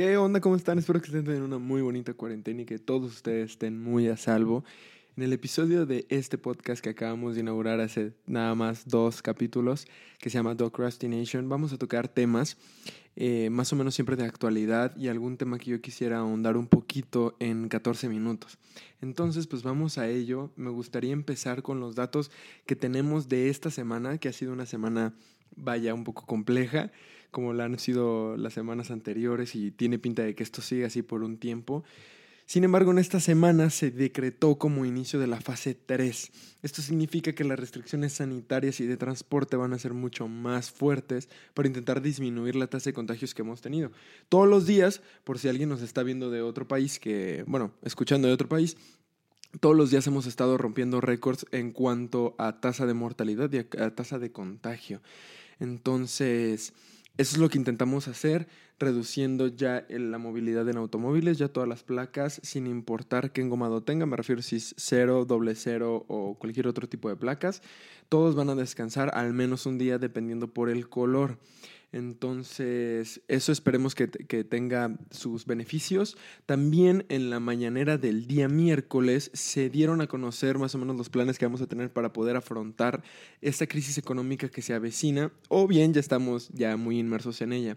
¿Qué onda? ¿Cómo están? Espero que estén teniendo una muy bonita cuarentena y que todos ustedes estén muy a salvo. En el episodio de este podcast que acabamos de inaugurar hace nada más dos capítulos, que se llama Docrastination, vamos a tocar temas eh, más o menos siempre de actualidad y algún tema que yo quisiera ahondar un poquito en 14 minutos. Entonces, pues vamos a ello. Me gustaría empezar con los datos que tenemos de esta semana, que ha sido una semana, vaya, un poco compleja como la han sido las semanas anteriores y tiene pinta de que esto siga así por un tiempo. Sin embargo, en esta semana se decretó como inicio de la fase 3. Esto significa que las restricciones sanitarias y de transporte van a ser mucho más fuertes para intentar disminuir la tasa de contagios que hemos tenido. Todos los días, por si alguien nos está viendo de otro país, que, bueno, escuchando de otro país, todos los días hemos estado rompiendo récords en cuanto a tasa de mortalidad y a tasa de contagio. Entonces, eso es lo que intentamos hacer, reduciendo ya la movilidad en automóviles, ya todas las placas, sin importar qué engomado tenga, me refiero si es cero, doble cero o cualquier otro tipo de placas, todos van a descansar al menos un día dependiendo por el color. Entonces, eso esperemos que, tenga sus beneficios. También en la mañanera del día miércoles se dieron a conocer más o menos los planes que vamos a tener para poder afrontar esta crisis económica que se avecina o bien ya estamos ya muy inmersos en ella.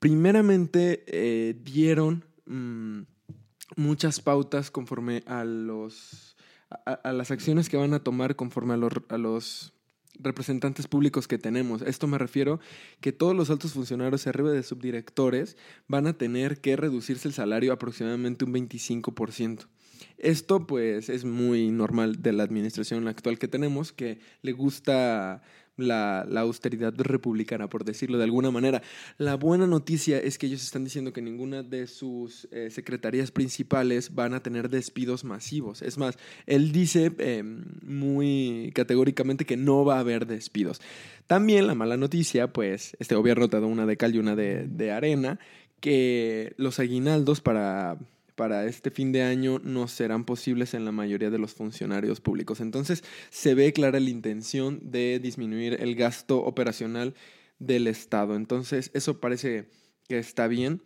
Primeramente, eh, dieron mm, muchas pautas conforme a los... A, las acciones que van a tomar conforme a los representantes públicos que tenemos. Esto me refiero que todos los altos funcionarios arriba de subdirectores van a tener que reducirse el salario aproximadamente un 25%. Esto pues es muy normal de la administración actual que tenemos, que le gusta la, austeridad republicana, por decirlo de alguna manera. La buena noticia es que ellos están diciendo que ninguna de sus eh, secretarías principales van a tener despidos masivos. Es más, él dice em, muy categóricamente que no va a haber despidos. También la mala noticia, pues este gobierno te da una de cal y una de arena, que los aguinaldos para para este fin de año no serán posibles en la mayoría de los funcionarios públicos. Entonces se ve clara la intención de disminuir el gasto operacional del Estado. Entonces eso parece que está bien.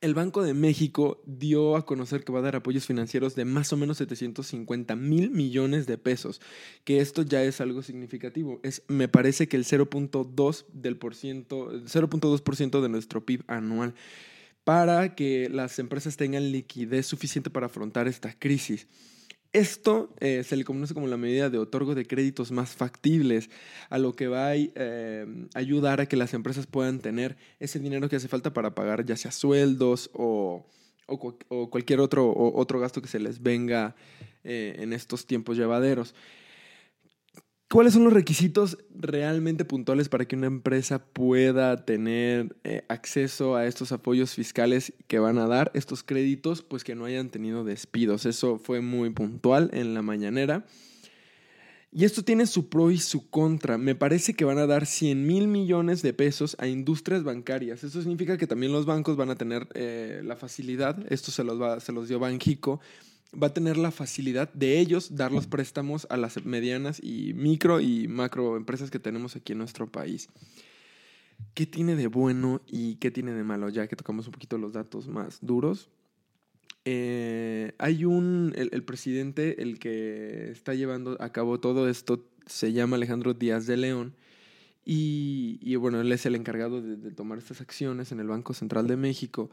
El Banco de México dio a conocer que va a dar apoyos financieros de más o menos 750 mil millones de pesos, que esto ya es algo significativo. Es, me parece que el 0.2 del 0.2% de nuestro PIB anual para que las empresas tengan liquidez suficiente para afrontar esta crisis. Esto eh, se le conoce como la medida de otorgo de créditos más factibles, a lo que va a eh, ayudar a que las empresas puedan tener ese dinero que hace falta para pagar ya sea sueldos o, cualquier otro, otro gasto que se les venga eh, en estos tiempos llevaderos. ¿Cuáles son los requisitos realmente puntuales para que una empresa pueda tener eh, acceso a estos apoyos fiscales que van a dar estos créditos? Pues que no hayan tenido despidos. Eso fue muy puntual en la mañanera. Y esto tiene su pro y su contra. Me parece que van a dar 100 mil millones de pesos a industrias bancarias. Eso significa que también los bancos van a tener eh, la facilidad, esto se los, va, se los dio Banjico, va a tener la facilidad de ellos dar los préstamos a las medianas y micro y macro empresas que tenemos aquí en nuestro país. ¿Qué tiene de bueno y qué tiene de malo? Ya que tocamos un poquito los datos más duros. Eh, hay un, el, presidente, el que está llevando a cabo todo esto, se llama Alejandro Díaz de León. Y, bueno, él es el encargado de, de tomar estas acciones en el Banco Central de México.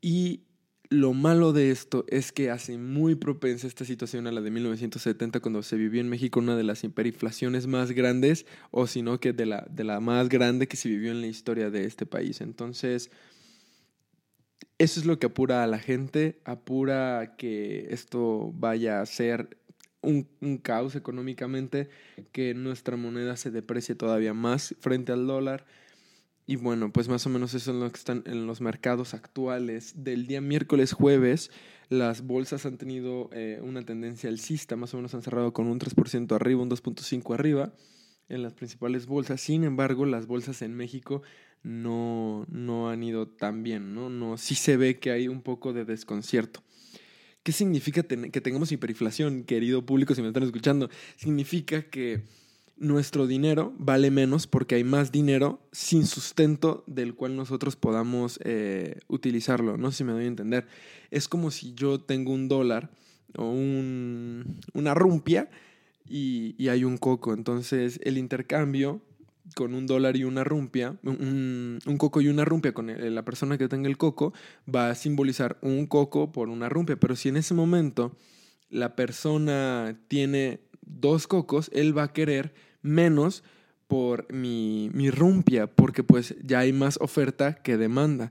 Y lo malo de esto es que hace muy propensa esta situación a la de 1970 cuando se vivió en México una de las hiperinflaciones más grandes o si no que de la, de la más grande que se vivió en la historia de este país. Entonces, eso es lo que apura a la gente, apura que esto vaya a ser un, un caos económicamente, que nuestra moneda se deprecie todavía más frente al dólar y bueno, pues más o menos eso es lo que están en los mercados actuales. Del día miércoles jueves, las bolsas han tenido eh, una tendencia alcista, más o menos han cerrado con un 3% arriba, un 2.5% arriba en las principales bolsas. Sin embargo, las bolsas en México no, no han ido tan bien, ¿no? no Sí se ve que hay un poco de desconcierto. ¿Qué significa que tengamos hiperinflación, querido público, si me están escuchando? Significa que nuestro dinero vale menos porque hay más dinero sin sustento del cual nosotros podamos eh, utilizarlo. No sé si me doy a entender. Es como si yo tengo un dólar o un, una rumpia y, hay un coco. Entonces el intercambio con un dólar y una rumpia, un coco y una rumpia con la persona que tenga el coco, va a simbolizar un coco por una rumpia. Pero si en ese momento la persona tiene dos cocos, él va a querer menos por mi, mi rumpia, porque pues ya hay más oferta que demanda.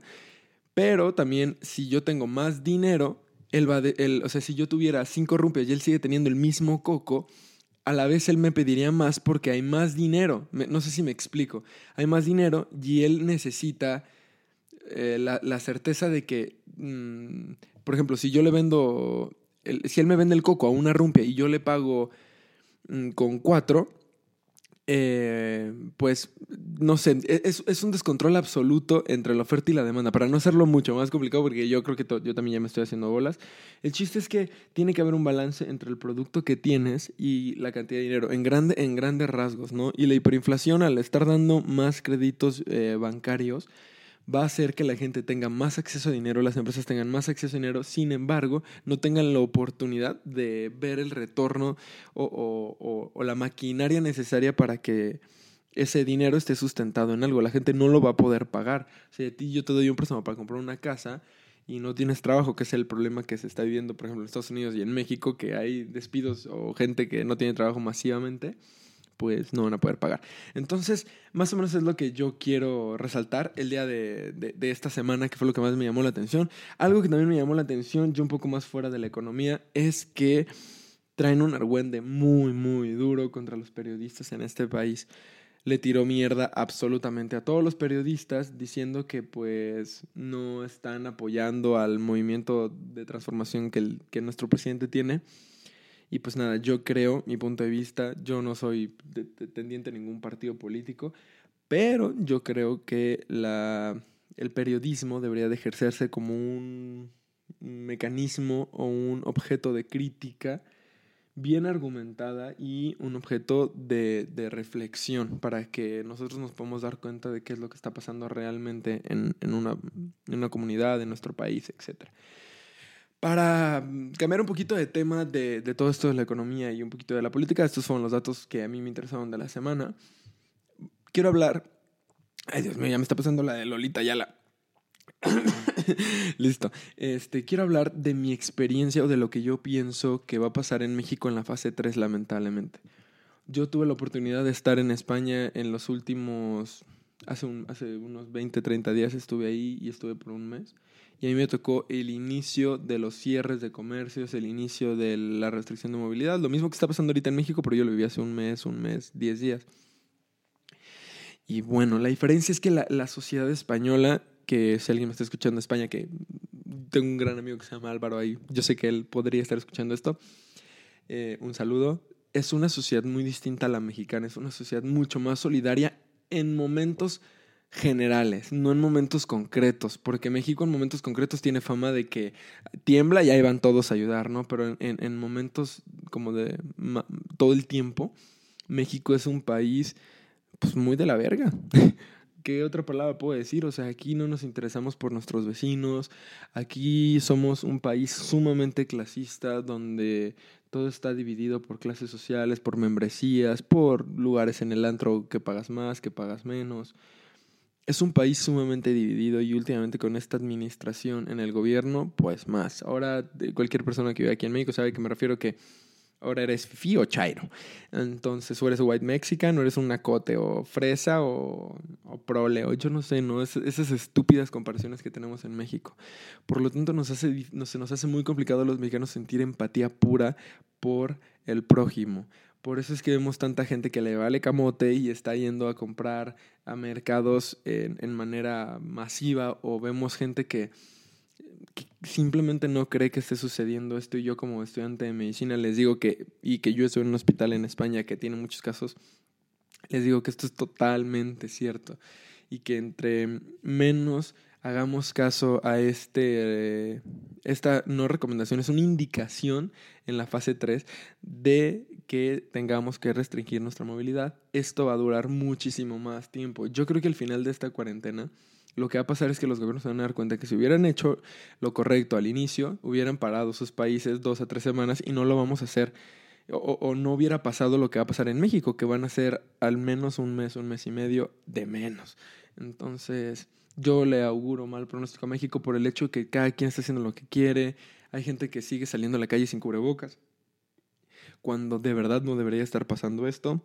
Pero también si yo tengo más dinero, él va de, o sea, si yo tuviera cinco rumpias y él sigue teniendo el mismo coco, a la vez él me pediría más porque hay más dinero. no sé si me explico. Hay más dinero y él necesita eh, la, certeza de que, mm, por ejemplo, si yo le vendo, si él me vende el coco a una rumpia y yo le pago mm, con cuatro, eh, pues no sé, e, es, un descontrol absoluto entre la oferta y la demanda. Para no hacerlo mucho más complicado, porque yo creo que yo también ya me estoy haciendo bolas, el chiste es que tiene que haber un balance entre el producto que tienes y la cantidad de dinero, en, grande, en grandes rasgos, ¿no? Y la hiperinflación, al estar dando más créditos eh, bancarios, va a hacer que la gente tenga más acceso a dinero, las empresas tengan más acceso a dinero, sin embargo, no tengan la oportunidad de ver el retorno o, la maquinaria necesaria para que ese dinero esté sustentado en algo. La gente no lo va a poder pagar. Si a ti yo te doy un préstamo para comprar una casa y no tienes trabajo, que es el problema que se está viviendo, por ejemplo, en Estados Unidos y en México, que hay despidos o gente que no tiene trabajo masivamente pues no van a poder pagar. Entonces, más o menos es lo que yo quiero resaltar el día de, de, esta semana, que fue lo que más me llamó la atención. Algo que también me llamó la atención, yo un poco más fuera de la economía, es que traen un argüende muy, muy duro contra los periodistas en este país. Le tiró mierda absolutamente a todos los periodistas diciendo que pues no están apoyando al movimiento de transformación que, el, que nuestro presidente tiene y pues nada, yo creo, mi punto de vista, yo no soy tendiente a ningún partido político, pero yo creo que la, el periodismo debería de ejercerse como un mecanismo o un objeto de crítica bien argumentada y un objeto de, de, reflexión para que nosotros nos podamos dar cuenta de qué es lo que está pasando realmente en, en, una, en una comunidad, en nuestro país, etcétera. Para mm, cambiar un poquito de tema de, de, todo esto de la economía y un poquito de la política, estos fueron los datos que a mí me interesaron de la semana. Quiero hablar. Ay, Dios mío, ya me está pasando la de Lolita Yala. Listo. Este, quiero hablar de mi experiencia o de lo que yo pienso que va a pasar en México en la fase 3, lamentablemente. Yo tuve la oportunidad de estar en España en los últimos. Hace, un, hace unos 20, 30 días estuve ahí y estuve por un mes. Y a mí me tocó el inicio de los cierres de comercios, el inicio de la restricción de movilidad, lo mismo que está pasando ahorita en México, pero yo lo viví hace un mes, un mes, diez días. Y bueno, la diferencia es que la, la sociedad española, que si alguien me está escuchando en España, que tengo un gran amigo que se llama Álvaro ahí, yo sé que él podría estar escuchando esto, eh, un saludo, es una sociedad muy distinta a la mexicana, es una sociedad mucho más solidaria en momentos generales, no en momentos concretos, porque México en momentos concretos tiene fama de que tiembla y ahí van todos a ayudar, ¿no? Pero en, momentos como de todo el tiempo, México es un país pues muy de la verga. ¿Qué otra palabra puedo decir? O sea, aquí no nos interesamos por nuestros vecinos, aquí somos un país sumamente clasista donde todo está dividido por clases sociales, por membresías, por lugares en el antro que pagas más, que pagas menos es un país sumamente dividido y últimamente con esta administración en el gobierno, pues más. Ahora cualquier persona que vive aquí en México sabe que me refiero que ahora eres fifi o chairo. Entonces, o eres white mexican, o eres un nacote, o fresa, o, o prole, o yo no sé, ¿no? esas estúpidas comparaciones que tenemos en México. Por lo tanto, nos hace, nos, nos hace muy complicado a los mexicanos sentir empatía pura por el prójimo. Por eso es que vemos tanta gente que le vale camote y está yendo a comprar a mercados en, manera masiva o vemos gente que, simplemente no cree que esté sucediendo esto y yo como estudiante de medicina les digo que, y que yo estoy en un hospital en España que tiene muchos casos, les digo que esto es totalmente cierto y que entre menos hagamos caso a este, esta no recomendación, es una indicación en la fase 3 de que tengamos que restringir nuestra movilidad, esto va a durar muchísimo más tiempo. Yo creo que al final de esta cuarentena lo que va a pasar es que los gobiernos van a dar cuenta que si hubieran hecho lo correcto al inicio, hubieran parado sus países dos a tres semanas y no lo vamos a hacer. O, o, no hubiera pasado lo que va a pasar en México, que van a ser al menos un mes, un mes y medio de menos. Entonces, yo le auguro mal pronóstico a México por el hecho de que cada quien está haciendo lo que quiere. Hay gente que sigue saliendo a la calle sin cubrebocas, cuando de verdad no debería estar pasando esto.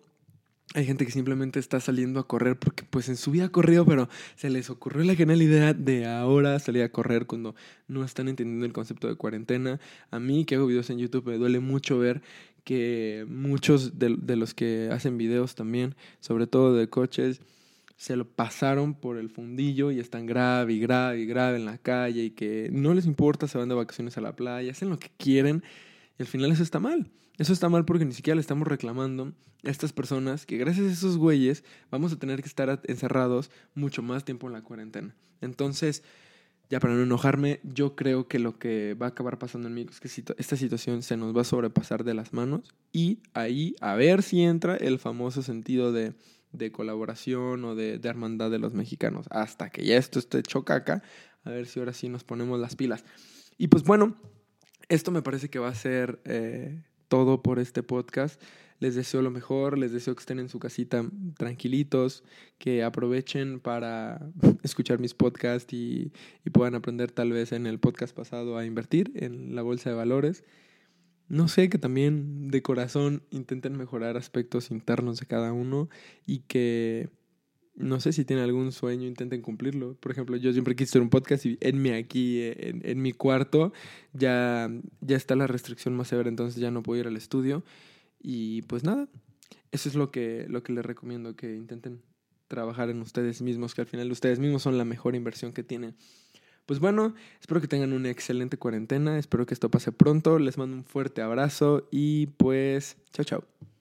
Hay gente que simplemente está saliendo a correr porque pues en su vida ha corrido, pero se les ocurrió la genial idea de ahora salir a correr cuando no están entendiendo el concepto de cuarentena. A mí que hago videos en YouTube me duele mucho ver que muchos de, de los que hacen videos también, sobre todo de coches, se lo pasaron por el fundillo y están grave y grave y grave en la calle y que no les importa, se van de vacaciones a la playa, hacen lo que quieren y al final eso está mal. Eso está mal porque ni siquiera le estamos reclamando a estas personas que gracias a esos güeyes vamos a tener que estar encerrados mucho más tiempo en la cuarentena. Entonces, ya para no enojarme, yo creo que lo que va a acabar pasando en México es que esta situación se nos va a sobrepasar de las manos y ahí a ver si entra el famoso sentido de, de colaboración o de, de, hermandad de los mexicanos. Hasta que ya esto esté chocaca, a ver si ahora sí nos ponemos las pilas. Y pues bueno, esto me parece que va a ser... Eh, todo por este podcast. Les deseo lo mejor, les deseo que estén en su casita tranquilitos, que aprovechen para escuchar mis podcasts y, puedan aprender tal vez en el podcast pasado a invertir en la bolsa de valores. No sé, que también de corazón intenten mejorar aspectos internos de cada uno y que no sé si tienen algún sueño, intenten cumplirlo. Por ejemplo, yo siempre quise hacer un podcast y en mi aquí, en, en, mi cuarto, ya, ya está la restricción más severa, entonces ya no puedo ir al estudio. Y pues nada, eso es lo que, lo que les recomiendo, que intenten trabajar en ustedes mismos, que al final ustedes mismos son la mejor inversión que tienen. Pues bueno, espero que tengan una excelente cuarentena, espero que esto pase pronto, les mando un fuerte abrazo y pues chao chao.